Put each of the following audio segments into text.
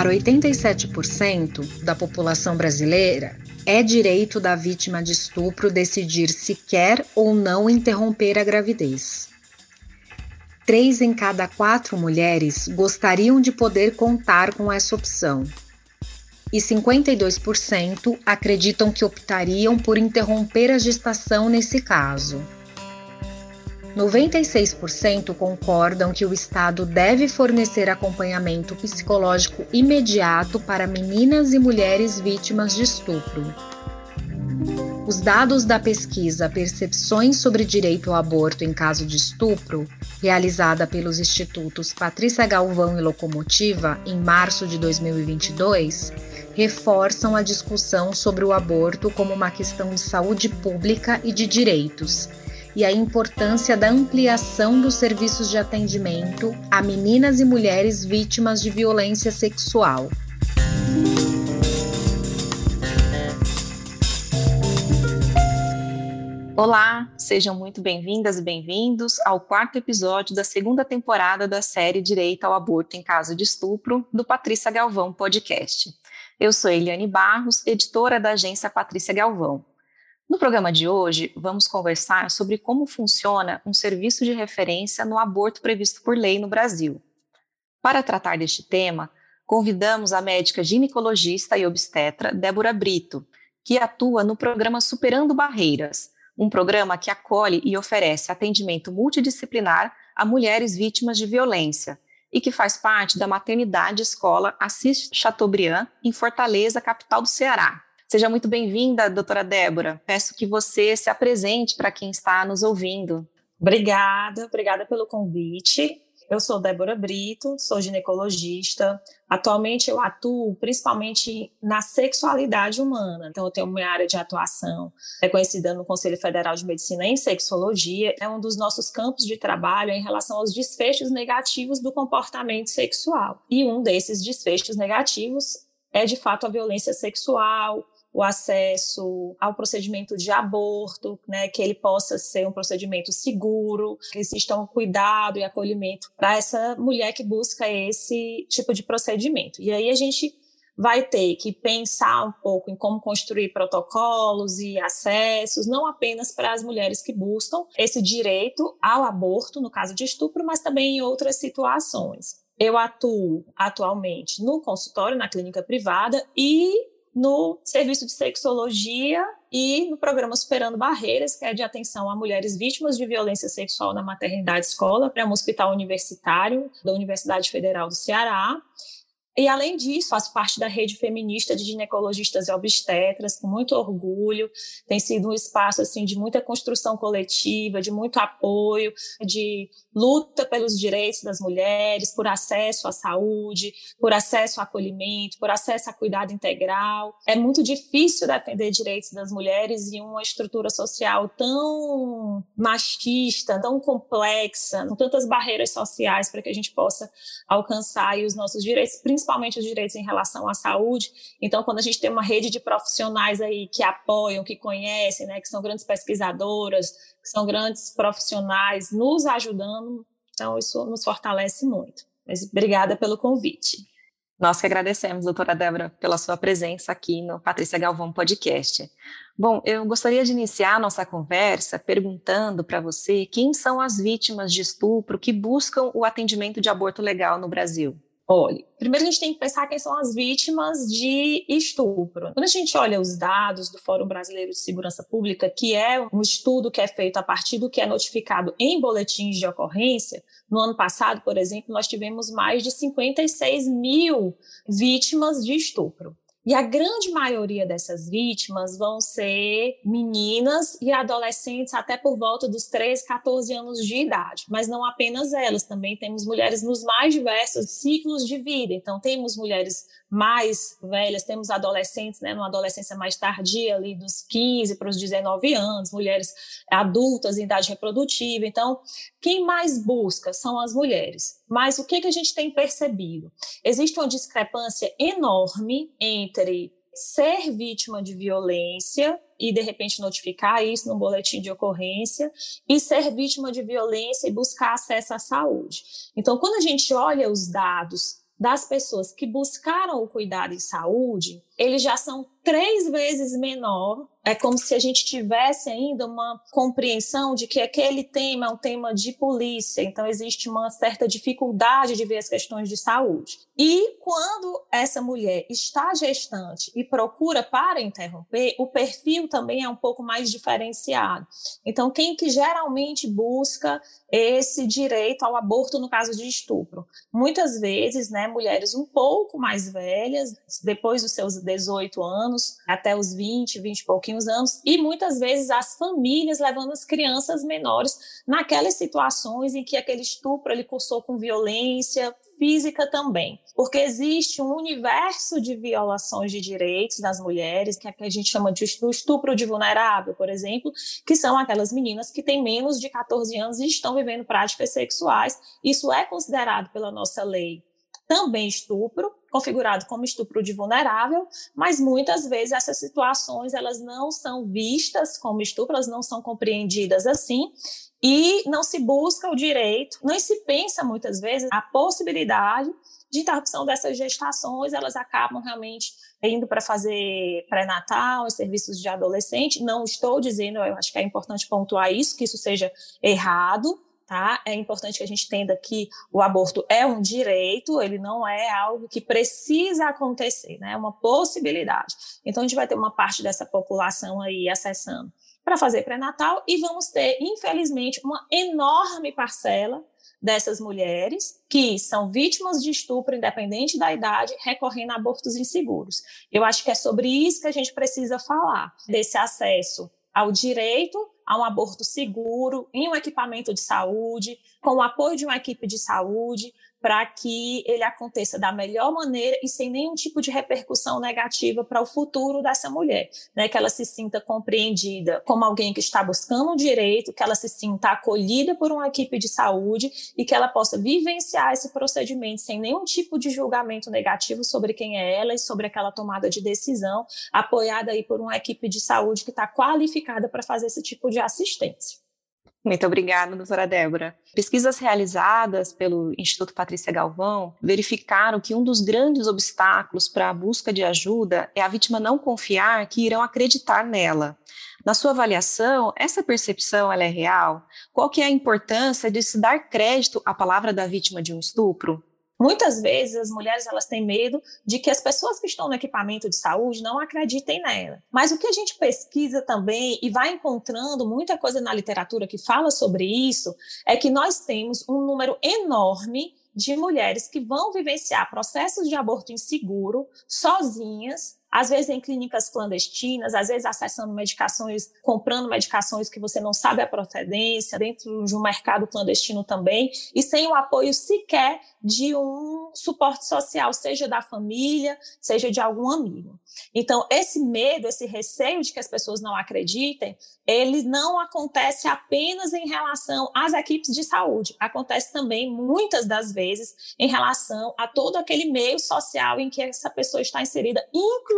Para 87% da população brasileira, é direito da vítima de estupro decidir se quer ou não interromper a gravidez. Três em cada quatro mulheres gostariam de poder contar com essa opção. E 52% acreditam que optariam por interromper a gestação nesse caso. 96% concordam que o Estado deve fornecer acompanhamento psicológico imediato para meninas e mulheres vítimas de estupro. Os dados da pesquisa Percepções sobre Direito ao Aborto em Caso de Estupro, realizada pelos institutos Patrícia Galvão e Locomotiva em março de 2022, reforçam a discussão sobre o aborto como uma questão de saúde pública e de direitos e a importância da ampliação dos serviços de atendimento a meninas e mulheres vítimas de violência sexual. Olá, sejam muito bem-vindas e bem-vindos ao quarto episódio da segunda temporada da série Direito ao Aborto em Caso de Estupro, do Patrícia Galvão Podcast. Eu sou Eliane Barros, editora da agência Patrícia Galvão. No programa de hoje, vamos conversar sobre como funciona um serviço de referência no aborto previsto por lei no Brasil. Para tratar deste tema, convidamos a médica ginecologista e obstetra Débora Brito, que atua no programa Superando Barreiras, um programa que acolhe e oferece atendimento multidisciplinar a mulheres vítimas de violência e que faz parte da maternidade escola Assis Chateaubriand, em Fortaleza, capital do Ceará. Seja muito bem-vinda, doutora Débora. Peço que você se apresente para quem está nos ouvindo. Obrigada, obrigada pelo convite. Eu sou Débora Brito, sou ginecologista. Atualmente eu atuo principalmente na sexualidade humana. Então eu tenho minha área de atuação reconhecida no Conselho Federal de Medicina em Sexologia. É um dos nossos campos de trabalho em relação aos desfechos negativos do comportamento sexual. E um desses desfechos negativos é de fato a violência sexual, o acesso ao procedimento de aborto, né, que ele possa ser um procedimento seguro, que exista um cuidado e acolhimento para essa mulher que busca esse tipo de procedimento. E aí a gente vai ter que pensar um pouco em como construir protocolos e acessos, não apenas para as mulheres que buscam esse direito ao aborto, no caso de estupro, mas também em outras situações. Eu atuo atualmente no consultório, na clínica privada e no serviço de sexologia e no programa Superando Barreiras, que é de atenção a mulheres vítimas de violência sexual na maternidade escola, para um hospital universitário da Universidade Federal do Ceará. E, além disso, faço parte da rede feminista de ginecologistas e obstetras, com muito orgulho. Tem sido um espaço assim de muita construção coletiva, de muito apoio, de luta pelos direitos das mulheres, por acesso à saúde, por acesso ao acolhimento, por acesso a cuidado integral. É muito difícil defender direitos das mulheres em uma estrutura social tão machista, tão complexa, com tantas barreiras sociais para que a gente possa alcançar os nossos direitos, principalmente os direitos em relação à saúde. Então, quando a gente tem uma rede de profissionais aí que apoiam, que conhecem, né, que são grandes pesquisadoras, que são grandes profissionais nos ajudando, então isso nos fortalece muito. Mas obrigada pelo convite. Nós que agradecemos, doutora Débora, pela sua presença aqui no Patrícia Galvão Podcast. Bom, eu gostaria de iniciar nossa conversa perguntando para você quem são as vítimas de estupro que buscam o atendimento de aborto legal no Brasil. Olhe, primeiro a gente tem que pensar quem são as vítimas de estupro. Quando a gente olha os dados do Fórum Brasileiro de Segurança Pública, que é um estudo que é feito a partir do que é notificado em boletins de ocorrência, no ano passado, por exemplo, nós tivemos mais de 56 mil vítimas de estupro. E a grande maioria dessas vítimas vão ser meninas e adolescentes até por volta dos 13, 14 anos de idade. Mas não apenas elas, também temos mulheres nos mais diversos ciclos de vida. Então, temos mulheres mais velhas, temos adolescentes, né, numa adolescência mais tardia, ali dos 15 para os 19 anos, mulheres adultas em idade reprodutiva. Então, quem mais busca são as mulheres. Mas o que, que a gente tem percebido? Existe uma discrepância enorme entre ser vítima de violência e de repente notificar isso no boletim de ocorrência e ser vítima de violência e buscar acesso à saúde. Então, quando a gente olha os dados das pessoas que buscaram o cuidado em saúde, eles já são três vezes menor. É como se a gente tivesse ainda uma compreensão de que aquele tema é um tema de polícia, então existe uma certa dificuldade de ver as questões de saúde. E quando essa mulher está gestante e procura para interromper, o perfil também é um pouco mais diferenciado. Então, quem que geralmente busca esse direito ao aborto no caso de estupro? Muitas vezes, né, mulheres um pouco mais velhas, depois dos seus 18 anos, até os 20, 20 e pouquinhos anos, e muitas vezes as famílias levando as crianças menores naquelas situações em que aquele estupro ele cursou com violência, física também, porque existe um universo de violações de direitos das mulheres, que, é que a gente chama de estupro de vulnerável, por exemplo, que são aquelas meninas que têm menos de 14 anos e estão vivendo práticas sexuais. Isso é considerado pela nossa lei também estupro, configurado como estupro de vulnerável, mas muitas vezes essas situações elas não são vistas como estupro, elas não são compreendidas assim, e não se busca o direito, não se pensa muitas vezes a possibilidade de interrupção dessas gestações, elas acabam realmente indo para fazer pré-natal, serviços de adolescente. Não estou dizendo, eu acho que é importante pontuar isso, que isso seja errado, tá? É importante que a gente entenda que o aborto é um direito, ele não é algo que precisa acontecer, né? É uma possibilidade. Então a gente vai ter uma parte dessa população aí acessando para fazer pré-natal e vamos ter, infelizmente, uma enorme parcela dessas mulheres que são vítimas de estupro, independente da idade, recorrendo a abortos inseguros. Eu acho que é sobre isso que a gente precisa falar, desse acesso ao direito a um aborto seguro, em um equipamento de saúde, com o apoio de uma equipe de saúde, para que ele aconteça da melhor maneira e sem nenhum tipo de repercussão negativa para o futuro dessa mulher, né? Que ela se sinta compreendida como alguém que está buscando um direito, que ela se sinta acolhida por uma equipe de saúde e que ela possa vivenciar esse procedimento sem nenhum tipo de julgamento negativo sobre quem é ela e sobre aquela tomada de decisão, apoiada aí por uma equipe de saúde que está qualificada para fazer esse tipo de assistência. Muito obrigada, doutora Débora. Pesquisas realizadas pelo Instituto Patrícia Galvão verificaram que um dos grandes obstáculos para a busca de ajuda é a vítima não confiar que irão acreditar nela. Na sua avaliação, essa percepção é real? Qual que é a importância de se dar crédito à palavra da vítima de um estupro? Muitas vezes as mulheres elas têm medo de que as pessoas que estão no equipamento de saúde não acreditem nela. Mas o que a gente pesquisa também e vai encontrando muita coisa na literatura que fala sobre isso é que nós temos um número enorme de mulheres que vão vivenciar processos de aborto inseguro sozinhas às vezes em clínicas clandestinas, às vezes acessando medicações, comprando medicações que você não sabe a procedência, dentro de um mercado clandestino também, e sem o apoio sequer de um suporte social, seja da família, seja de algum amigo. Então, esse medo, esse receio de que as pessoas não acreditem, ele não acontece apenas em relação às equipes de saúde, acontece também, muitas das vezes, em relação a todo aquele meio social em que essa pessoa está inserida,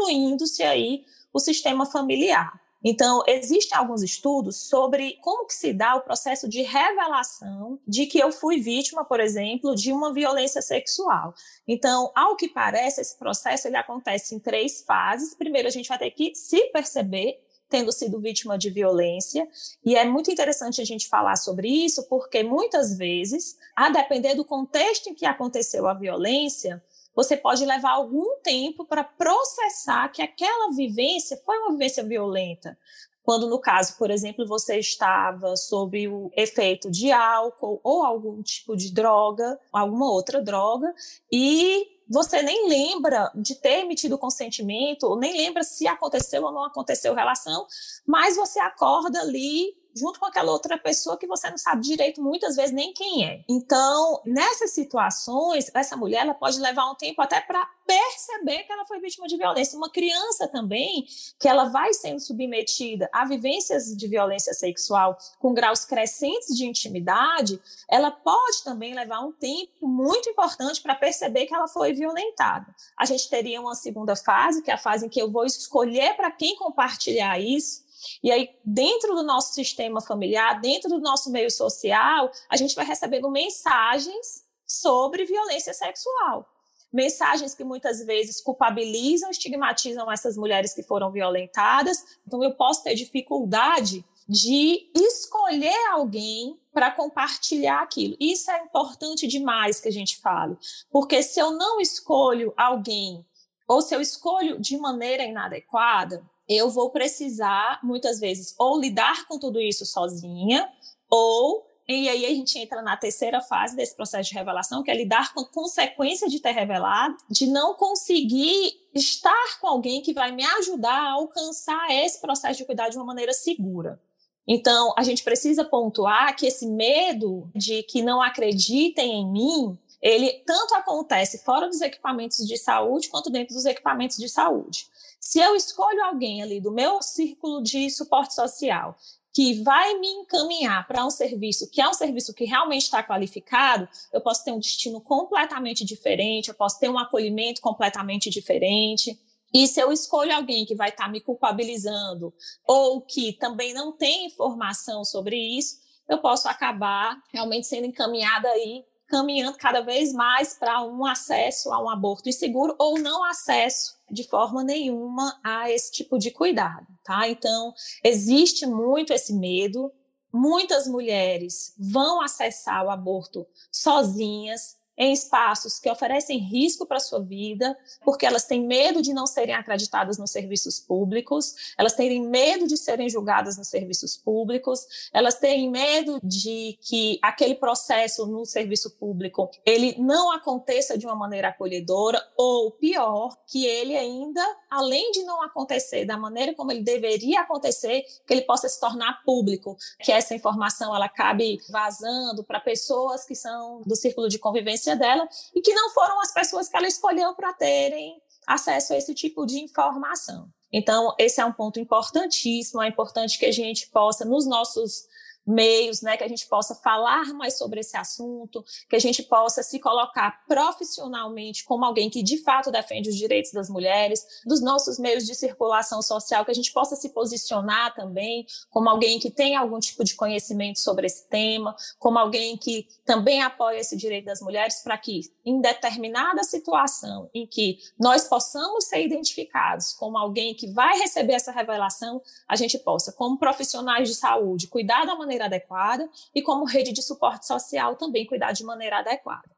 incluindo-se aí o sistema familiar. Então, existem alguns estudos sobre como que se dá o processo de revelação de que eu fui vítima, por exemplo, de uma violência sexual. Então, ao que parece, esse processo ele acontece em três fases. Primeiro, a gente vai ter que se perceber tendo sido vítima de violência. E é muito interessante a gente falar sobre isso, porque muitas vezes, a depender do contexto em que aconteceu a violência, você pode levar algum tempo para processar que aquela vivência foi uma vivência violenta. Quando, no caso, por exemplo, você estava sob o efeito de álcool ou algum tipo de droga, alguma outra droga, e você nem lembra de ter emitido consentimento, ou nem lembra se aconteceu ou não aconteceu relação, mas você acorda ali junto com aquela outra pessoa que você não sabe direito muitas vezes nem quem é. Então, nessas situações, essa mulher ela pode levar um tempo até para perceber que ela foi vítima de violência. Uma criança também, que ela vai sendo submetida a vivências de violência sexual com graus crescentes de intimidade, ela pode também levar um tempo muito importante para perceber que ela foi violentada. A gente teria uma segunda fase, que é a fase em que eu vou escolher para quem compartilhar isso, e aí, dentro do nosso sistema familiar, dentro do nosso meio social, a gente vai recebendo mensagens sobre violência sexual. mensagens que muitas vezes culpabilizam, estigmatizam essas mulheres que foram violentadas. Então, eu posso ter dificuldade de escolher alguém para compartilhar aquilo. Isso é importante demais que a gente fale, porque se eu não escolho alguém ou se eu escolho de maneira inadequada, eu vou precisar muitas vezes ou lidar com tudo isso sozinha ou e aí a gente entra na terceira fase desse processo de revelação, que é lidar com a consequência de ter revelado, de não conseguir estar com alguém que vai me ajudar a alcançar esse processo de cuidar de uma maneira segura. Então, a gente precisa pontuar que esse medo de que não acreditem em mim, ele tanto acontece fora dos equipamentos de saúde quanto dentro dos equipamentos de saúde. Se eu escolho alguém ali do meu círculo de suporte social que vai me encaminhar para um serviço que é um serviço que realmente está qualificado, eu posso ter um destino completamente diferente, eu posso ter um acolhimento completamente diferente. E se eu escolho alguém que vai estar tá me culpabilizando ou que também não tem informação sobre isso, eu posso acabar realmente sendo encaminhada aí, caminhando cada vez mais para um acesso a um aborto inseguro ou não acesso de forma nenhuma a esse tipo de cuidado, tá? Então, existe muito esse medo. Muitas mulheres vão acessar o aborto sozinhas, em espaços que oferecem risco para a sua vida, porque elas têm medo de não serem acreditadas nos serviços públicos, elas têm medo de serem julgadas nos serviços públicos, elas têm medo de que aquele processo no serviço público ele não aconteça de uma maneira acolhedora ou pior, que ele ainda, além de não acontecer da maneira como ele deveria acontecer, que ele possa se tornar público, que essa informação ela acabe vazando para pessoas que são do círculo de convivência dela e que não foram as pessoas que ela escolheu para terem acesso a esse tipo de informação. Então, esse é um ponto importantíssimo. É importante que a gente possa, nos nossos meios, né, que a gente possa falar mais sobre esse assunto, que a gente possa se colocar profissionalmente como alguém que de fato defende os direitos das mulheres, dos nossos meios de circulação social, que a gente possa se posicionar também como alguém que tem algum tipo de conhecimento sobre esse tema, como alguém que também apoia esse direito das mulheres, para que em determinada situação em que nós possamos ser identificados como alguém que vai receber essa revelação, a gente possa, como profissionais de saúde, cuidar da maneira maneira adequada e como rede de suporte social também cuidar de maneira adequada.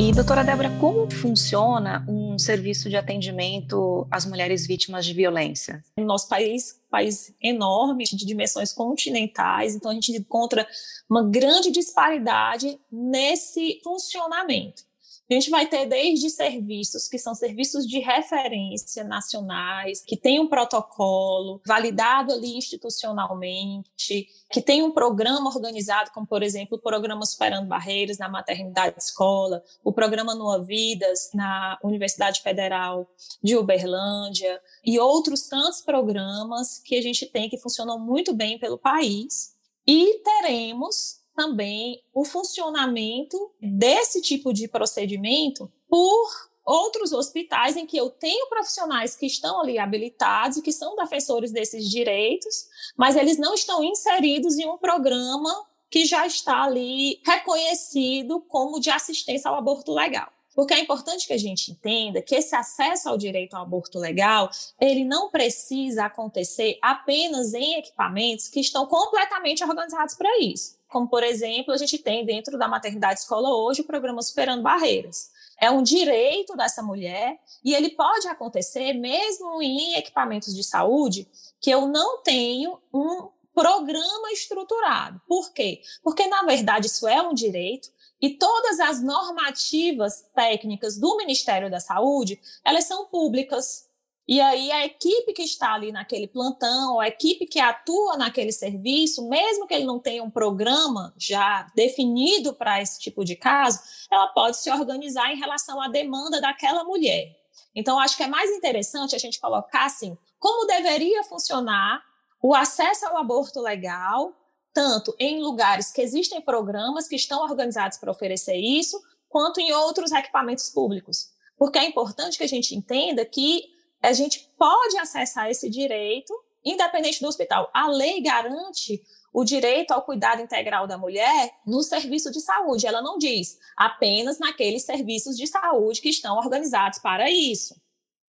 E, doutora Débora, como funciona um serviço de atendimento às mulheres vítimas de violência? No nosso país, país enorme, de dimensões continentais, então a gente encontra uma grande disparidade nesse funcionamento. A gente vai ter desde serviços que são serviços de referência nacionais, que tem um protocolo validado ali institucionalmente, que tem um programa organizado, como por exemplo o programa Superando Barreiras na maternidade escola, o programa Nua Vidas na Universidade Federal de Uberlândia e outros tantos programas que a gente tem que funcionam muito bem pelo país. E teremos também o funcionamento desse tipo de procedimento por outros hospitais em que eu tenho profissionais que estão ali habilitados e que são defensores desses direitos, mas eles não estão inseridos em um programa que já está ali reconhecido como de assistência ao aborto legal. Porque é importante que a gente entenda que esse acesso ao direito ao aborto legal, ele não precisa acontecer apenas em equipamentos que estão completamente organizados para isso como por exemplo, a gente tem dentro da maternidade escola hoje o programa Superando Barreiras. É um direito dessa mulher e ele pode acontecer mesmo em equipamentos de saúde que eu não tenho um programa estruturado. Por quê? Porque na verdade isso é um direito e todas as normativas técnicas do Ministério da Saúde, elas são públicas. E aí a equipe que está ali naquele plantão, a equipe que atua naquele serviço, mesmo que ele não tenha um programa já definido para esse tipo de caso, ela pode se organizar em relação à demanda daquela mulher. Então, acho que é mais interessante a gente colocar assim, como deveria funcionar o acesso ao aborto legal, tanto em lugares que existem programas que estão organizados para oferecer isso, quanto em outros equipamentos públicos. Porque é importante que a gente entenda que a gente pode acessar esse direito independente do hospital. A lei garante o direito ao cuidado integral da mulher no serviço de saúde. Ela não diz apenas naqueles serviços de saúde que estão organizados para isso.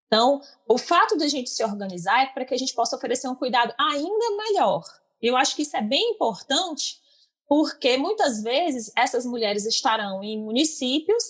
Então, o fato de a gente se organizar é para que a gente possa oferecer um cuidado ainda melhor. Eu acho que isso é bem importante, porque muitas vezes essas mulheres estarão em municípios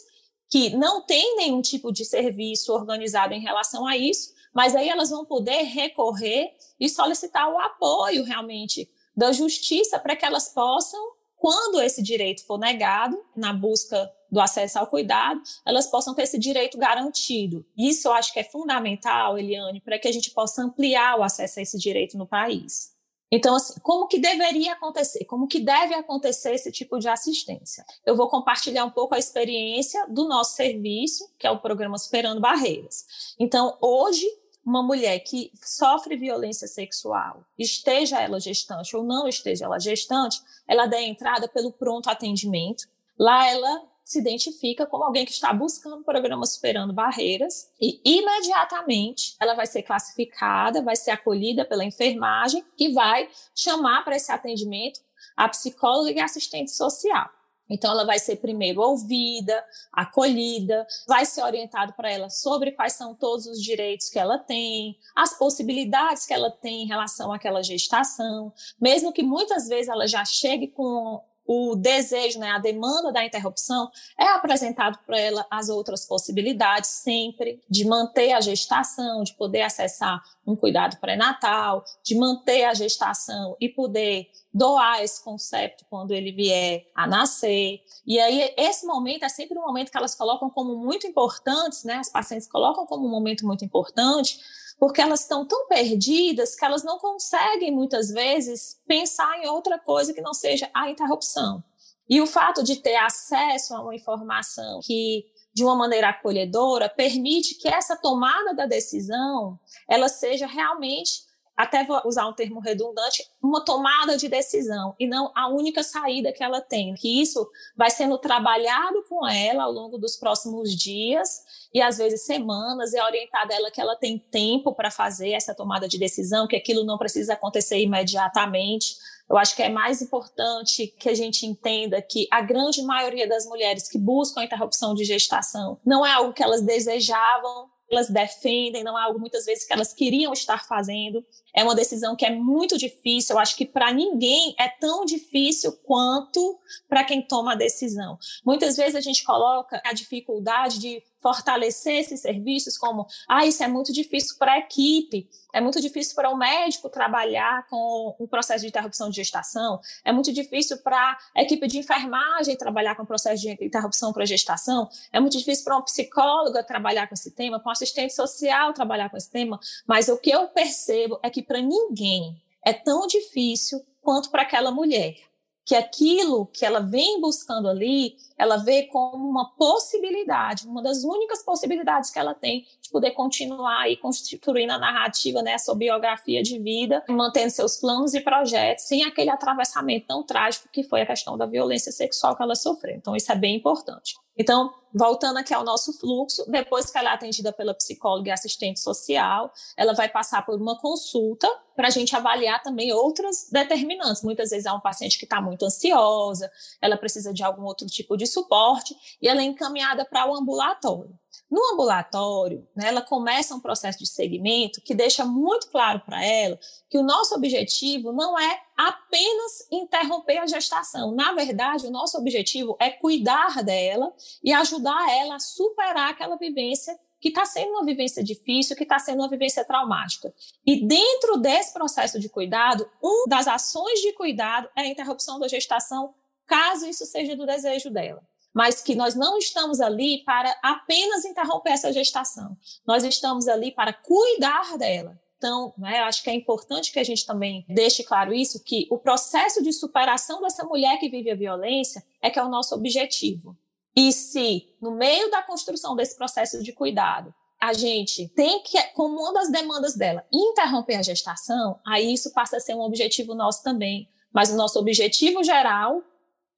que não têm nenhum tipo de serviço organizado em relação a isso, mas aí elas vão poder recorrer e solicitar o apoio realmente da justiça para que elas possam, quando esse direito for negado, na busca do acesso ao cuidado, elas possam ter esse direito garantido. Isso eu acho que é fundamental, Eliane, para que a gente possa ampliar o acesso a esse direito no país. Então, assim, como que deveria acontecer? Como que deve acontecer esse tipo de assistência? Eu vou compartilhar um pouco a experiência do nosso serviço, que é o programa Superando Barreiras. Então, hoje, uma mulher que sofre violência sexual, esteja ela gestante ou não esteja ela gestante, ela dá entrada pelo pronto atendimento. Lá ela se identifica como alguém que está buscando o programa Superando Barreiras e imediatamente ela vai ser classificada, vai ser acolhida pela enfermagem que vai chamar para esse atendimento a psicóloga e assistente social. Então, ela vai ser primeiro ouvida, acolhida, vai ser orientado para ela sobre quais são todos os direitos que ela tem, as possibilidades que ela tem em relação àquela gestação, mesmo que muitas vezes ela já chegue com o desejo, né, a demanda da interrupção, é apresentado para ela as outras possibilidades sempre de manter a gestação, de poder acessar um cuidado pré-natal, de manter a gestação e poder doar esse conceito quando ele vier a nascer. E aí esse momento é sempre um momento que elas colocam como muito importante, né? As pacientes colocam como um momento muito importante, porque elas estão tão perdidas que elas não conseguem muitas vezes pensar em outra coisa que não seja a interrupção. E o fato de ter acesso a uma informação que de uma maneira acolhedora permite que essa tomada da decisão ela seja realmente até vou usar um termo redundante, uma tomada de decisão e não a única saída que ela tem. Que isso vai sendo trabalhado com ela ao longo dos próximos dias e às vezes semanas, e orientada ela que ela tem tempo para fazer essa tomada de decisão, que aquilo não precisa acontecer imediatamente. Eu acho que é mais importante que a gente entenda que a grande maioria das mulheres que buscam a interrupção de gestação não é algo que elas desejavam elas defendem, não é algo muitas vezes que elas queriam estar fazendo. É uma decisão que é muito difícil. Eu acho que para ninguém é tão difícil quanto para quem toma a decisão. Muitas vezes a gente coloca a dificuldade de fortalecer esses serviços, como, ah, isso é muito difícil para a equipe, é muito difícil para o um médico trabalhar com o processo de interrupção de gestação, é muito difícil para a equipe de enfermagem trabalhar com o processo de interrupção para gestação, é muito difícil para uma psicóloga trabalhar com esse tema, para um assistente social trabalhar com esse tema, mas o que eu percebo é que para ninguém é tão difícil quanto para aquela mulher que aquilo que ela vem buscando ali, ela vê como uma possibilidade, uma das únicas possibilidades que ela tem de poder continuar aí construindo a narrativa, né, sua biografia de vida, mantendo seus planos e projetos, sem aquele atravessamento tão trágico que foi a questão da violência sexual que ela sofreu. Então, isso é bem importante. Então, voltando aqui ao nosso fluxo, depois que ela é atendida pela psicóloga e assistente social, ela vai passar por uma consulta para a gente avaliar também outras determinantes. Muitas vezes é um paciente que está muito ansiosa, ela precisa de algum outro tipo de suporte e ela é encaminhada para o ambulatório. No ambulatório, né, ela começa um processo de segmento que deixa muito claro para ela que o nosso objetivo não é apenas interromper a gestação. Na verdade, o nosso objetivo é cuidar dela e ajudar ela a superar aquela vivência que está sendo uma vivência difícil, que está sendo uma vivência traumática. E dentro desse processo de cuidado, uma das ações de cuidado é a interrupção da gestação, caso isso seja do desejo dela mas que nós não estamos ali para apenas interromper essa gestação. Nós estamos ali para cuidar dela. Então, né, acho que é importante que a gente também deixe claro isso, que o processo de superação dessa mulher que vive a violência é que é o nosso objetivo. E se, no meio da construção desse processo de cuidado, a gente tem que, como uma das demandas dela, interromper a gestação, aí isso passa a ser um objetivo nosso também. Mas o nosso objetivo geral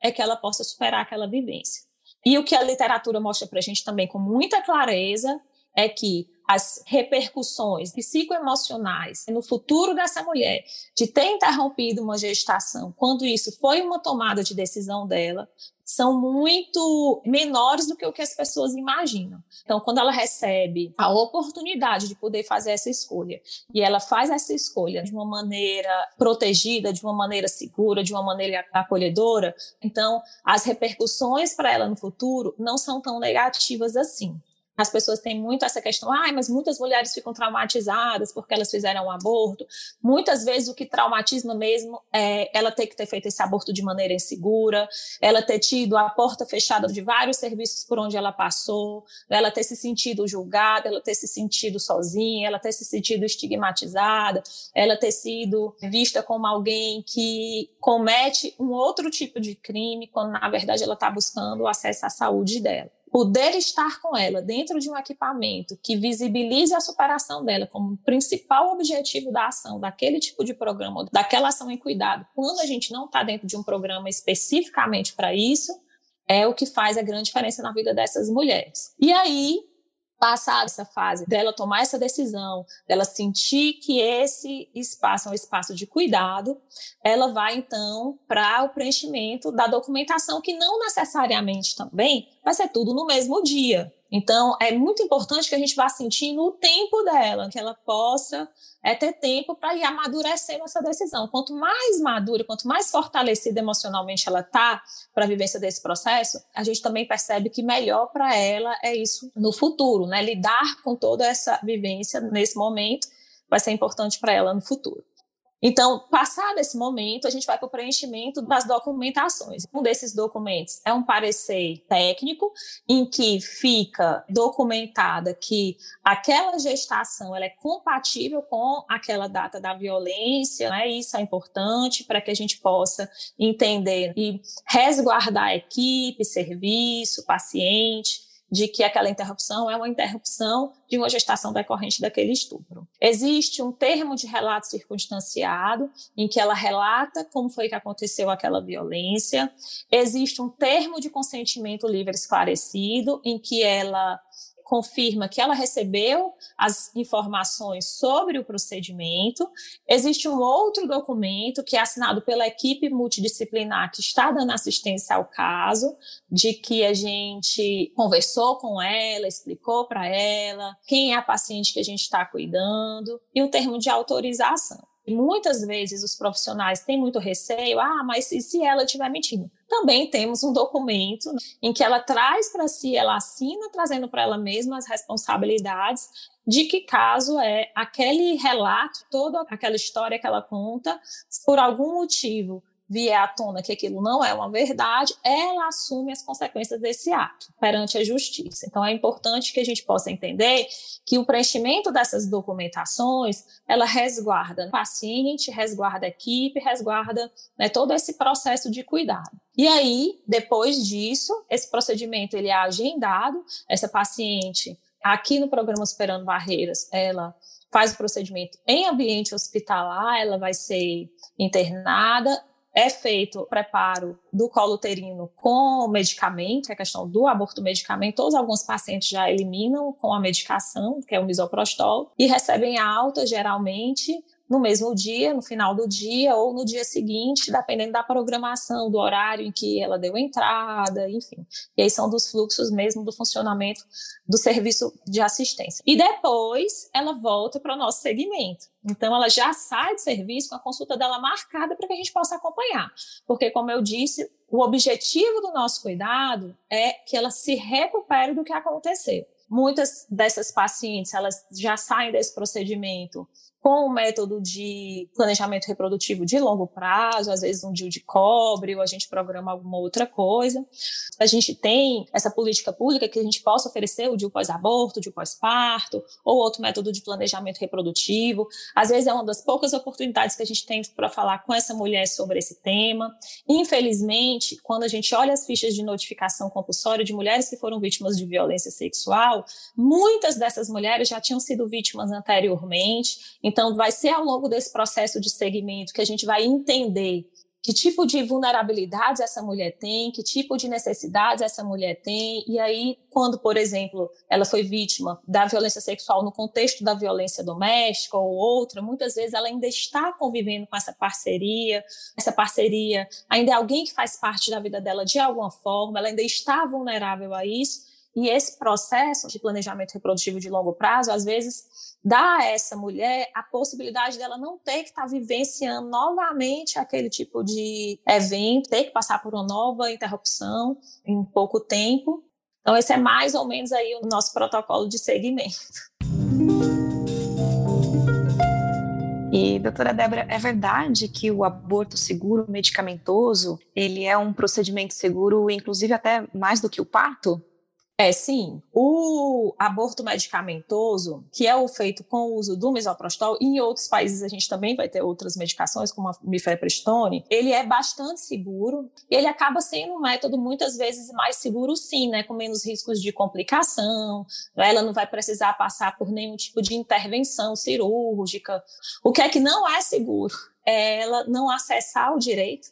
é que ela possa superar aquela vivência. E o que a literatura mostra para a gente também com muita clareza é que as repercussões psicoemocionais no futuro dessa mulher de ter interrompido uma gestação, quando isso foi uma tomada de decisão dela, são muito menores do que o que as pessoas imaginam. Então, quando ela recebe a oportunidade de poder fazer essa escolha e ela faz essa escolha de uma maneira protegida, de uma maneira segura, de uma maneira acolhedora, então as repercussões para ela no futuro não são tão negativas assim. As pessoas têm muito essa questão, ah, mas muitas mulheres ficam traumatizadas porque elas fizeram um aborto. Muitas vezes o que traumatiza mesmo é ela ter que ter feito esse aborto de maneira insegura, ela ter tido a porta fechada de vários serviços por onde ela passou, ela ter se sentido julgada, ela ter se sentido sozinha, ela ter se sentido estigmatizada, ela ter sido vista como alguém que comete um outro tipo de crime, quando na verdade ela está buscando o acesso à saúde dela poder estar com ela dentro de um equipamento que visibilize a superação dela como principal objetivo da ação daquele tipo de programa, daquela ação em cuidado, quando a gente não está dentro de um programa especificamente para isso, é o que faz a grande diferença na vida dessas mulheres. E aí, passar essa fase dela tomar essa decisão, dela sentir que esse espaço é um espaço de cuidado, ela vai então para o preenchimento da documentação que não necessariamente também vai ser tudo no mesmo dia. Então, é muito importante que a gente vá sentindo o tempo dela, que ela possa é, ter tempo para ir amadurecendo essa decisão. Quanto mais madura, quanto mais fortalecida emocionalmente ela está para a vivência desse processo, a gente também percebe que melhor para ela é isso no futuro, né? Lidar com toda essa vivência nesse momento vai ser importante para ela no futuro. Então, passado esse momento, a gente vai para o preenchimento das documentações. Um desses documentos é um parecer técnico, em que fica documentada que aquela gestação ela é compatível com aquela data da violência, né? isso é importante para que a gente possa entender e resguardar a equipe, serviço, paciente de que aquela interrupção é uma interrupção de uma gestação decorrente daquele estupro. Existe um termo de relato circunstanciado em que ela relata como foi que aconteceu aquela violência. Existe um termo de consentimento livre esclarecido em que ela confirma que ela recebeu as informações sobre o procedimento. Existe um outro documento que é assinado pela equipe multidisciplinar que está dando assistência ao caso, de que a gente conversou com ela, explicou para ela quem é a paciente que a gente está cuidando, e o termo de autorização. Muitas vezes os profissionais têm muito receio, ah, mas e se ela estiver mentindo? também temos um documento em que ela traz para si, ela assina trazendo para ela mesma as responsabilidades de que caso é aquele relato, toda aquela história que ela conta, por algum motivo vier à tona que aquilo não é uma verdade, ela assume as consequências desse ato perante a justiça. Então, é importante que a gente possa entender que o preenchimento dessas documentações, ela resguarda o paciente, resguarda a equipe, resguarda né, todo esse processo de cuidado. E aí, depois disso, esse procedimento ele é agendado, essa paciente, aqui no programa Superando Barreiras, ela faz o procedimento em ambiente hospitalar, ela vai ser internada é feito o preparo do colo uterino com medicamento, a questão do aborto medicamentoso. Alguns pacientes já eliminam com a medicação, que é o misoprostol, e recebem alta, geralmente, no mesmo dia, no final do dia ou no dia seguinte, dependendo da programação, do horário em que ela deu entrada, enfim. E aí são dos fluxos mesmo do funcionamento do serviço de assistência. E depois ela volta para o nosso segmento. Então ela já sai do serviço com a consulta dela marcada para que a gente possa acompanhar. Porque, como eu disse, o objetivo do nosso cuidado é que ela se recupere do que aconteceu. Muitas dessas pacientes, elas já saem desse procedimento com o método de planejamento reprodutivo de longo prazo, às vezes um DIU de cobre, ou a gente programa alguma outra coisa. A gente tem essa política pública que a gente possa oferecer o DIU pós-aborto, o DIU pós-parto, ou outro método de planejamento reprodutivo. Às vezes é uma das poucas oportunidades que a gente tem para falar com essa mulher sobre esse tema. Infelizmente, quando a gente olha as fichas de notificação compulsória de mulheres que foram vítimas de violência sexual, muitas dessas mulheres já tinham sido vítimas anteriormente, então, vai ser ao longo desse processo de segmento que a gente vai entender que tipo de vulnerabilidades essa mulher tem, que tipo de necessidades essa mulher tem, e aí, quando, por exemplo, ela foi vítima da violência sexual no contexto da violência doméstica ou outra, muitas vezes ela ainda está convivendo com essa parceria, essa parceria ainda é alguém que faz parte da vida dela de alguma forma, ela ainda está vulnerável a isso, e esse processo de planejamento reprodutivo de longo prazo, às vezes, dá a essa mulher a possibilidade dela não ter que estar tá vivenciando novamente aquele tipo de evento, ter que passar por uma nova interrupção em pouco tempo. Então, esse é mais ou menos aí o nosso protocolo de segmento. E, doutora Débora, é verdade que o aborto seguro medicamentoso, ele é um procedimento seguro, inclusive até mais do que o parto? É, sim. O aborto medicamentoso, que é o feito com o uso do misoprostol, e em outros países a gente também vai ter outras medicações, como a mifepristone, ele é bastante seguro e ele acaba sendo um método muitas vezes mais seguro sim, né, com menos riscos de complicação, né? ela não vai precisar passar por nenhum tipo de intervenção cirúrgica. O que é que não é seguro? É ela não acessar o direito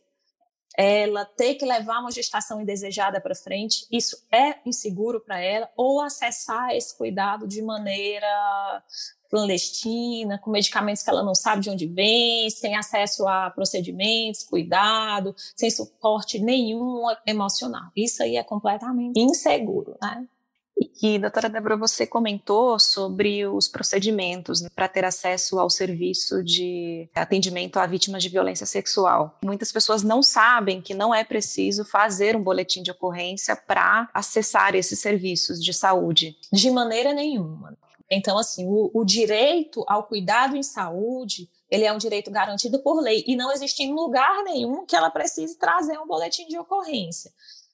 ela ter que levar uma gestação indesejada para frente, isso é inseguro para ela, ou acessar esse cuidado de maneira clandestina, com medicamentos que ela não sabe de onde vem, sem acesso a procedimentos, cuidado, sem suporte nenhum emocional. Isso aí é completamente inseguro, né? E, doutora Débora, você comentou sobre os procedimentos né, para ter acesso ao serviço de atendimento a vítimas de violência sexual. Muitas pessoas não sabem que não é preciso fazer um boletim de ocorrência para acessar esses serviços de saúde. De maneira nenhuma. Então, assim, o, o direito ao cuidado em saúde ele é um direito garantido por lei e não existe em lugar nenhum que ela precise trazer um boletim de ocorrência.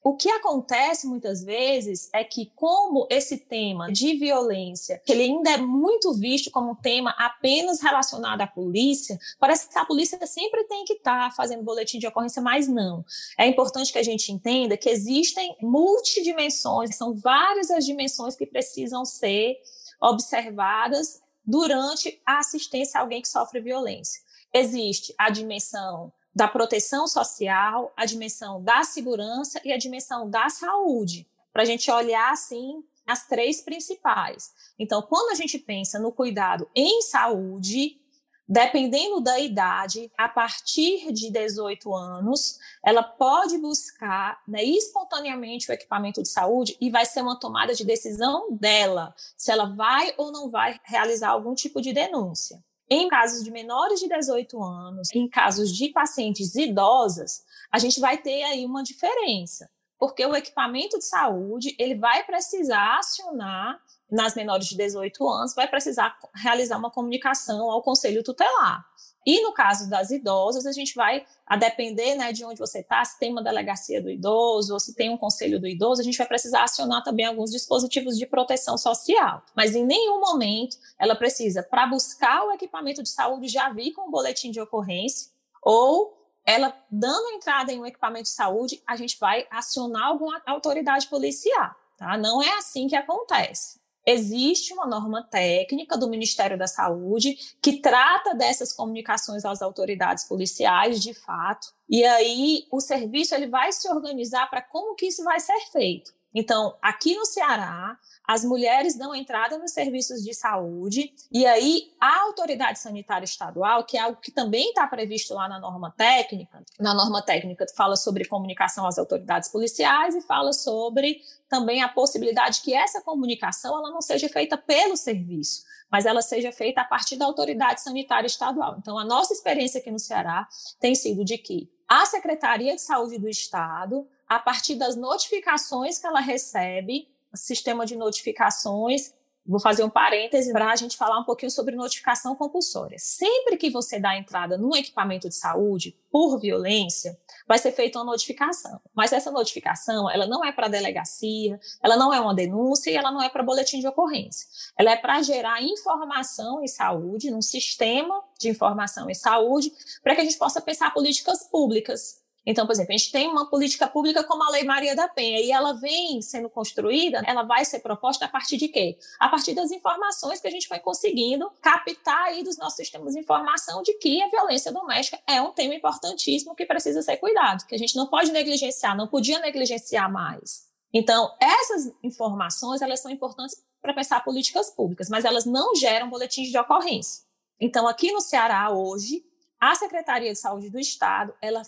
O que acontece muitas vezes é que, como esse tema de violência, que ele ainda é muito visto como um tema apenas relacionado à polícia, parece que a polícia sempre tem que estar tá fazendo boletim de ocorrência, mas não. É importante que a gente entenda que existem multidimensões, são várias as dimensões que precisam ser observadas durante a assistência a alguém que sofre violência. Existe a dimensão da proteção social, a dimensão da segurança e a dimensão da saúde, para a gente olhar assim as três principais. Então, quando a gente pensa no cuidado em saúde, dependendo da idade, a partir de 18 anos, ela pode buscar né, espontaneamente o equipamento de saúde e vai ser uma tomada de decisão dela, se ela vai ou não vai realizar algum tipo de denúncia. Em casos de menores de 18 anos, em casos de pacientes idosas, a gente vai ter aí uma diferença, porque o equipamento de saúde ele vai precisar acionar nas menores de 18 anos, vai precisar realizar uma comunicação ao conselho tutelar. E no caso das idosas, a gente vai, a depender né, de onde você está, se tem uma delegacia do idoso ou se tem um conselho do idoso, a gente vai precisar acionar também alguns dispositivos de proteção social. Mas em nenhum momento ela precisa, para buscar o equipamento de saúde, já vir com um boletim de ocorrência ou ela dando entrada em um equipamento de saúde, a gente vai acionar alguma autoridade policial. Tá? Não é assim que acontece. Existe uma norma técnica do Ministério da Saúde que trata dessas comunicações às autoridades policiais, de fato, e aí o serviço ele vai se organizar para como que isso vai ser feito. Então, aqui no Ceará, as mulheres dão entrada nos serviços de saúde, e aí a autoridade sanitária estadual, que é algo que também está previsto lá na norma técnica, na norma técnica fala sobre comunicação às autoridades policiais e fala sobre também a possibilidade que essa comunicação ela não seja feita pelo serviço, mas ela seja feita a partir da autoridade sanitária estadual. Então, a nossa experiência aqui no Ceará tem sido de que a Secretaria de Saúde do Estado, a partir das notificações que ela recebe, sistema de notificações. Vou fazer um parêntese para a gente falar um pouquinho sobre notificação compulsória. Sempre que você dá entrada num equipamento de saúde por violência, vai ser feita uma notificação. Mas essa notificação, ela não é para delegacia, ela não é uma denúncia e ela não é para boletim de ocorrência. Ela é para gerar informação em saúde, num sistema de informação em saúde, para que a gente possa pensar políticas públicas Então, por exemplo, a gente tem uma política pública como a Lei Maria da Penha, e ela vem sendo construída, ela vai ser proposta a partir de quê? A partir das informações que a gente vai conseguindo captar aí dos nossos sistemas de informação de que a violência doméstica é um tema importantíssimo que precisa ser cuidado, que a gente não pode negligenciar, não podia negligenciar mais. Então, essas informações, elas são importantes para pensar políticas públicas, mas elas não geram boletins de ocorrência. Então, aqui no Ceará, hoje, a Secretaria de Saúde do Estado, ela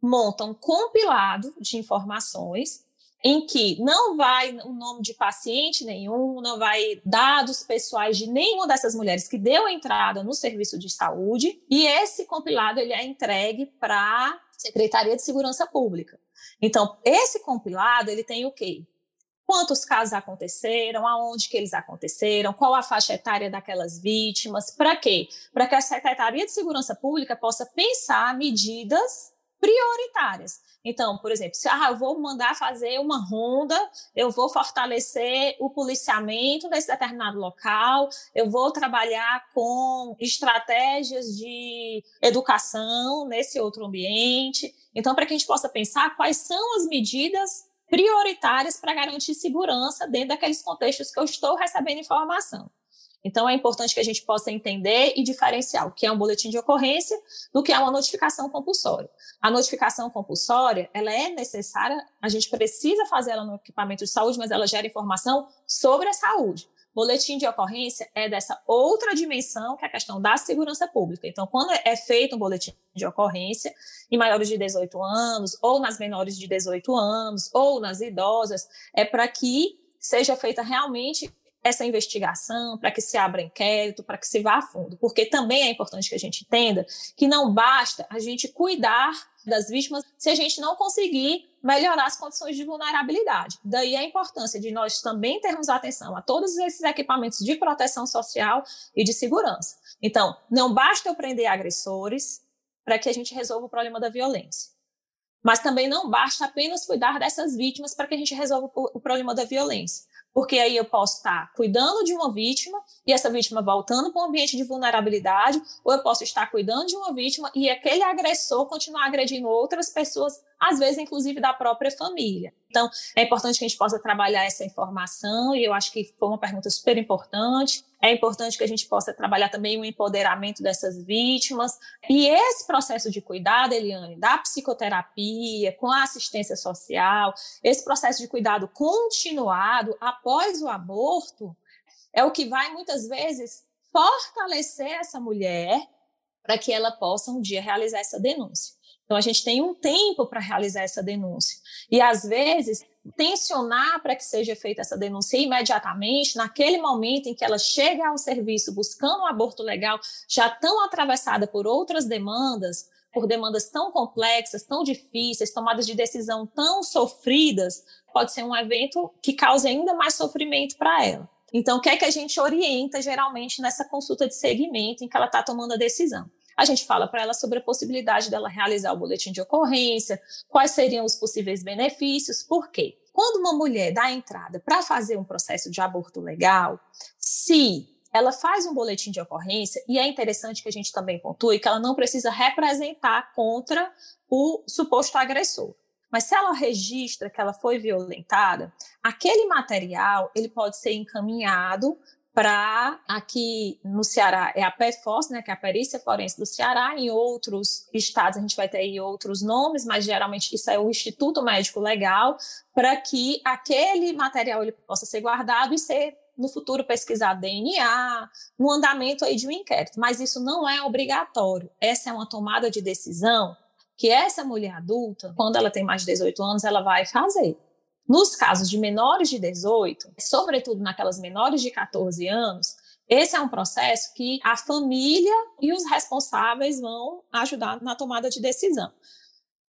monta um compilado de informações em que não vai o nome de paciente nenhum, não vai dados pessoais de nenhuma dessas mulheres que deu entrada no serviço de saúde, e esse compilado ele é entregue para a Secretaria de Segurança Pública. Então, esse compilado ele tem o quê? quantos casos aconteceram, aonde que eles aconteceram, qual a faixa etária daquelas vítimas, para quê? Para que a Secretaria de Segurança Pública possa pensar medidas prioritárias. Então, por exemplo, se ah, eu vou mandar fazer uma ronda, eu vou fortalecer o policiamento nesse determinado local, eu vou trabalhar com estratégias de educação nesse outro ambiente. Então, para que a gente possa pensar quais são as medidas prioritárias para garantir segurança dentro daqueles contextos que eu estou recebendo informação. Então, é importante que a gente possa entender e diferenciar o que é um boletim de ocorrência do que é uma notificação compulsória. A notificação compulsória, ela é necessária, a gente precisa fazer ela no equipamento de saúde, mas ela gera informação sobre a saúde. Boletim de ocorrência é dessa outra dimensão, que é a questão da segurança pública. Então, quando é feito um boletim de ocorrência em maiores de 18 anos, ou nas menores de 18 anos, ou nas idosas, é para que seja feita realmente essa investigação, para que se abra inquérito, para que se vá a fundo. Porque também é importante que a gente entenda que não basta a gente cuidar das vítimas se a gente não conseguir melhorar as condições de vulnerabilidade. Daí a importância de nós também termos atenção a todos esses equipamentos de proteção social e de segurança. Então, não basta eu prender agressores para que a gente resolva o problema da violência. Mas também não basta apenas cuidar dessas vítimas para que a gente resolva o problema da violência porque aí eu posso estar cuidando de uma vítima e essa vítima voltando para um ambiente de vulnerabilidade, ou eu posso estar cuidando de uma vítima e aquele agressor continuar agredindo outras pessoas às vezes, inclusive, da própria família. Então, é importante que a gente possa trabalhar essa informação, e eu acho que foi uma pergunta super importante. É importante que a gente possa trabalhar também o empoderamento dessas vítimas. E esse processo de cuidado, Eliane, da psicoterapia, com a assistência social, esse processo de cuidado continuado após o aborto, é o que vai muitas vezes fortalecer essa mulher para que ela possa um dia realizar essa denúncia. Então, a gente tem um tempo para realizar essa denúncia. E, às vezes, tensionar para que seja feita essa denúncia imediatamente, naquele momento em que ela chega ao serviço buscando um aborto legal, já tão atravessada por outras demandas, por demandas tão complexas, tão difíceis, tomadas de decisão tão sofridas, pode ser um evento que cause ainda mais sofrimento para ela. Então, o que é que a gente orienta geralmente nessa consulta de segmento em que ela está tomando a decisão? A gente fala para ela sobre a possibilidade dela realizar o boletim de ocorrência, quais seriam os possíveis benefícios, por quê? Quando uma mulher dá entrada para fazer um processo de aborto legal, se ela faz um boletim de ocorrência, e é interessante que a gente também pontue que ela não precisa representar contra o suposto agressor. Mas se ela registra que ela foi violentada, aquele material ele pode ser encaminhado para aqui no Ceará é a PEFOS, né, que é a Perícia Forense do Ceará, em outros estados a gente vai ter aí outros nomes, mas geralmente isso é o Instituto Médico Legal, para que aquele material ele possa ser guardado e ser no futuro pesquisar DNA, no andamento aí de um inquérito, mas isso não é obrigatório. Essa é uma tomada de decisão que essa mulher adulta, quando ela tem mais de 18 anos, ela vai fazer. Nos casos de menores de 18, sobretudo naquelas menores de 14 anos, esse é um processo que a família e os responsáveis vão ajudar na tomada de decisão.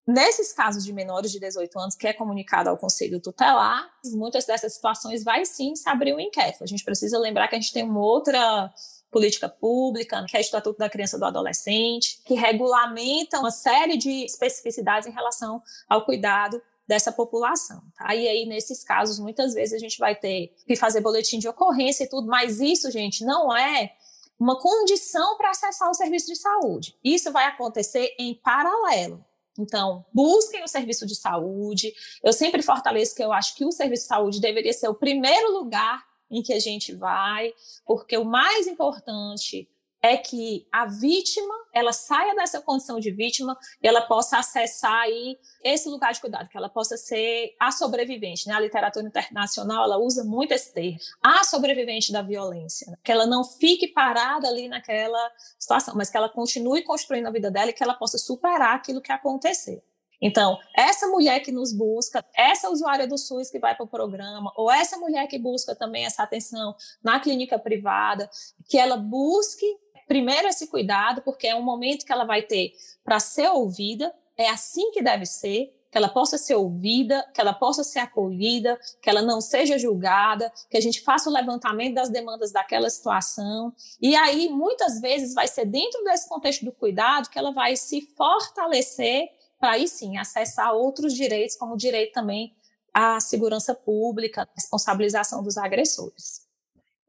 Nesses casos de menores de 18 anos, que é comunicado ao Conselho Tutelar, muitas dessas situações vai sim se abrir um inquérito. A gente precisa lembrar que a gente tem uma outra política pública, que é o Estatuto da Criança e do Adolescente, que regulamenta uma série de especificidades em relação ao cuidado dessa população. Tá? E aí, nesses casos, muitas vezes a gente vai ter que fazer boletim de ocorrência e tudo, mas isso, gente, não é uma condição para acessar o serviço de saúde. Isso vai acontecer em paralelo. Então, busquem o serviço de saúde. Eu sempre fortaleço que eu acho que o serviço de saúde deveria ser o primeiro lugar em que a gente vai, porque o mais importante é que a vítima ela saia dessa condição de vítima e ela possa acessar aí esse lugar de cuidado, que ela possa ser a sobrevivente. Né? A literatura internacional ela usa muito esse termo, a sobrevivente da violência, né? que ela não fique parada ali naquela situação, mas que ela continue construindo a vida dela e que ela possa superar aquilo que aconteceu. Então, essa mulher que nos busca, essa usuária do SUS que vai para o programa, ou essa mulher que busca também essa atenção na clínica privada, que ela busque primeiro esse cuidado, porque é um momento que ela vai ter para ser ouvida, é assim que deve ser, que ela possa ser ouvida, que ela possa ser acolhida, que ela não seja julgada, que a gente faça o levantamento das demandas daquela situação. E aí, muitas vezes, vai ser dentro desse contexto do cuidado que ela vai se fortalecer para aí sim acessar outros direitos, como o direito também à segurança pública, responsabilização dos agressores.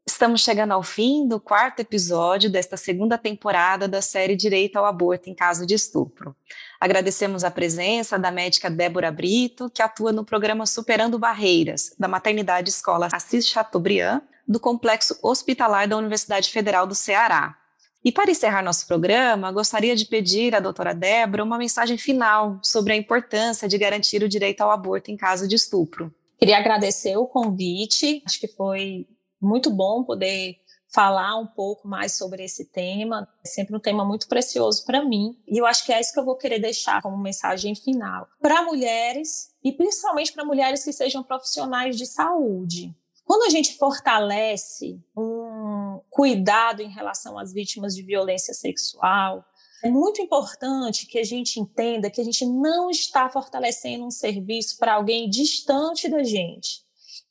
Estamos chegando ao fim do quarto episódio desta segunda temporada da série Direito ao Aborto em Caso de Estupro. Agradecemos a presença da médica Débora Brito, que atua no programa Superando Barreiras, da Maternidade Escola Assis Chateaubriand, do Complexo Hospitalar da Universidade Federal do Ceará. E para encerrar nosso programa, gostaria de pedir à doutora Débora uma mensagem final sobre a importância de garantir o direito ao aborto em caso de estupro. Queria agradecer o convite, acho que foi muito bom poder falar um pouco mais sobre esse tema. É sempre um tema muito precioso para mim. E eu acho que é isso que eu vou querer deixar como mensagem final para mulheres e principalmente para mulheres que sejam profissionais de saúde. Quando a gente fortalece um cuidado em relação às vítimas de violência sexual, é muito importante que a gente entenda que a gente não está fortalecendo um serviço para alguém distante da gente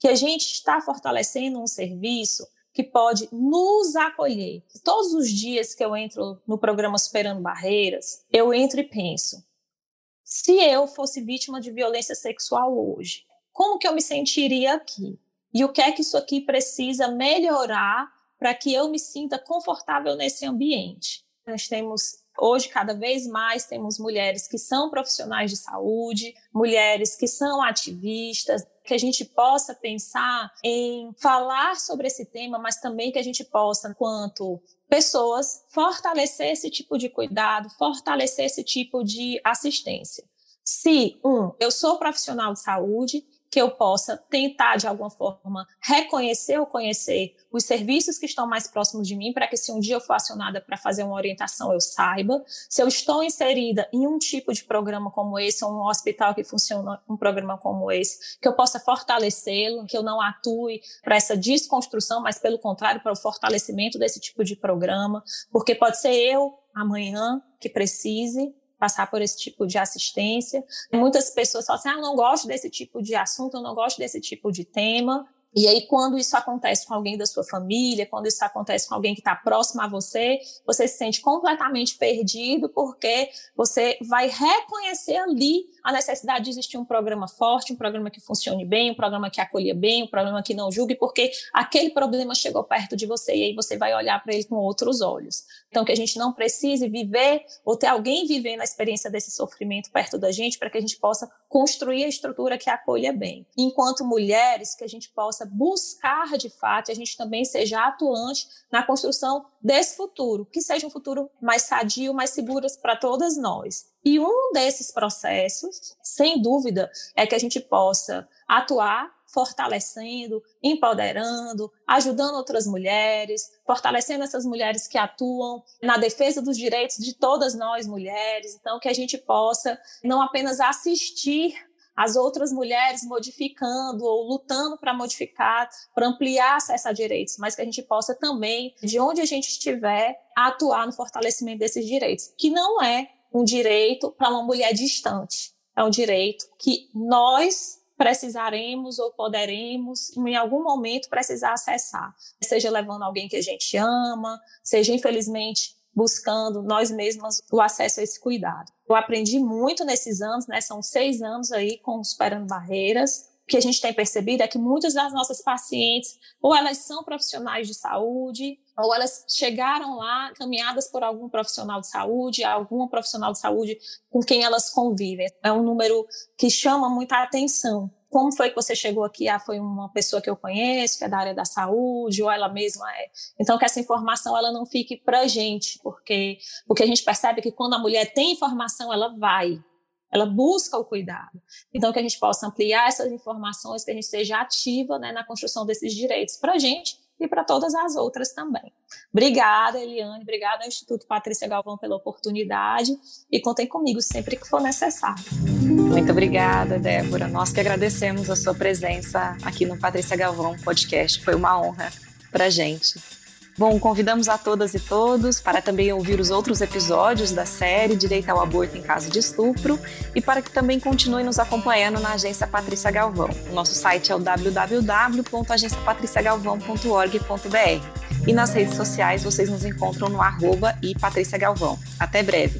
que a gente está fortalecendo um serviço que pode nos acolher. Todos os dias que eu entro no programa Superando Barreiras, eu entro e penso: se eu fosse vítima de violência sexual hoje, como que eu me sentiria aqui? E o que é que isso aqui precisa melhorar para que eu me sinta confortável nesse ambiente? Nós temos Hoje, cada vez mais, temos mulheres que são profissionais de saúde, mulheres que são ativistas, que a gente possa pensar em falar sobre esse tema, mas também que a gente possa, enquanto pessoas, fortalecer esse tipo de cuidado, fortalecer esse tipo de assistência. Se, um, eu sou profissional de saúde, que eu possa tentar, de alguma forma, reconhecer ou conhecer os serviços que estão mais próximos de mim, para que se um dia eu for acionada para fazer uma orientação, eu saiba. Se eu estou inserida em um tipo de programa como esse, ou um hospital que funciona um programa como esse, que eu possa fortalecê-lo, que eu não atue para essa desconstrução, mas pelo contrário, para o fortalecimento desse tipo de programa, porque pode ser eu amanhã que precise passar por esse tipo de assistência. Muitas pessoas falam assim: ah, não gosto desse tipo de assunto, eu não gosto desse tipo de tema. E aí, quando isso acontece com alguém da sua família, quando isso acontece com alguém que está próximo a você, você se sente completamente perdido, porque você vai reconhecer ali a necessidade de existir um programa forte, um programa que funcione bem, um programa que acolha bem, um programa que não julgue, porque aquele problema chegou perto de você e aí você vai olhar para ele com outros olhos. Então, que a gente não precise viver ou ter alguém vivendo a experiência desse sofrimento perto da gente para que a gente possa construir a estrutura que acolha bem. Enquanto mulheres, que a gente possa buscar de fato, a gente também seja atuante na construção desse futuro, que seja um futuro mais sadio, mais seguro para todas nós. E um desses processos, sem dúvida, é que a gente possa atuar fortalecendo, empoderando, ajudando outras mulheres, fortalecendo essas mulheres que atuam na defesa dos direitos de todas nós mulheres. Então, que a gente possa não apenas assistir as outras mulheres modificando ou lutando para modificar, para ampliar acesso a direitos, mas que a gente possa também, de onde a gente estiver, atuar no fortalecimento desses direitos, que não é um direito para uma mulher distante, é um direito que nós precisaremos ou poderemos, em algum momento, precisar acessar. Seja levando alguém que a gente ama, seja, infelizmente, buscando nós mesmas o acesso a esse cuidado. Eu aprendi muito nesses anos, né? São seis anos aí com Superando Barreiras, que a gente tem percebido é que muitas das nossas pacientes, ou elas são profissionais de saúde, ou elas chegaram lá caminhadas por algum profissional de saúde, algum profissional de saúde com quem elas convivem. É um número que chama muita atenção. Como foi que você chegou aqui? Ah, foi uma pessoa que eu conheço, que é da área da saúde, ou ela mesma é. Então, que essa informação ela não fique para gente, porque, porque a gente percebe que quando a mulher tem informação, ela vai, ela busca o cuidado. Então, que a gente possa ampliar essas informações, que a gente seja ativa né, na construção desses direitos para a gente e para todas as outras também. Obrigada, Eliane, obrigada ao Instituto Patrícia Galvão pela oportunidade e contem comigo sempre que for necessário. Muito obrigada, Débora. Nós que agradecemos a sua presença aqui no Patrícia Galvão Podcast. Foi uma honra para gente. Bom, convidamos a todas e todos para também ouvir os outros episódios da série Direito ao Aborto em Caso de Estupro e para que também continue nos acompanhando na Agência Patrícia Galvão. O nosso site é o www.agenciapatriciagalvão.org.br e nas redes sociais vocês nos encontram no arroba e Patrícia Galvão. Até breve!